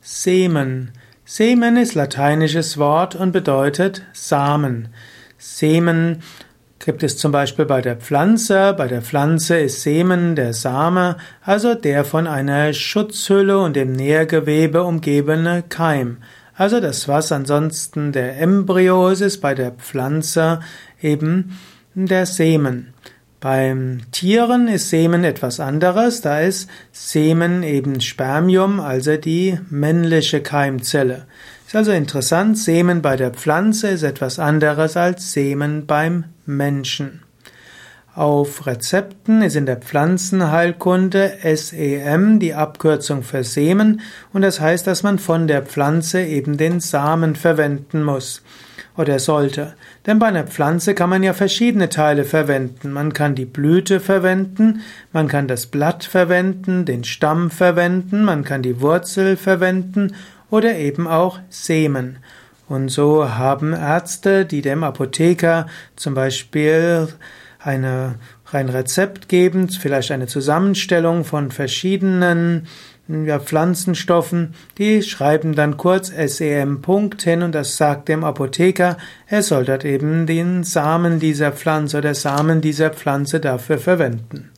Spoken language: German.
Semen. Semen ist lateinisches Wort und bedeutet Samen. Semen gibt es zum Beispiel bei der Pflanze. Bei der Pflanze ist Semen der Same, also der von einer Schutzhülle und dem Nährgewebe umgebene Keim. Also das, was ansonsten der Embryo ist, ist bei der Pflanze eben der Semen. Beim Tieren ist Semen etwas anderes, da ist Semen eben Spermium, also die männliche Keimzelle. Ist also interessant, Semen bei der Pflanze ist etwas anderes als Semen beim Menschen. Auf Rezepten ist in der Pflanzenheilkunde SEM die Abkürzung für Semen und das heißt, dass man von der Pflanze eben den Samen verwenden muss oder sollte. Denn bei einer Pflanze kann man ja verschiedene Teile verwenden. Man kann die Blüte verwenden, man kann das Blatt verwenden, den Stamm verwenden, man kann die Wurzel verwenden oder eben auch Semen. Und so haben Ärzte, die dem Apotheker zum Beispiel eine, ein Rezept geben, vielleicht eine Zusammenstellung von verschiedenen ja, Pflanzenstoffen, die schreiben dann kurz SEM Punkt hin und das sagt dem Apotheker, er soll dort eben den Samen dieser Pflanze oder Samen dieser Pflanze dafür verwenden.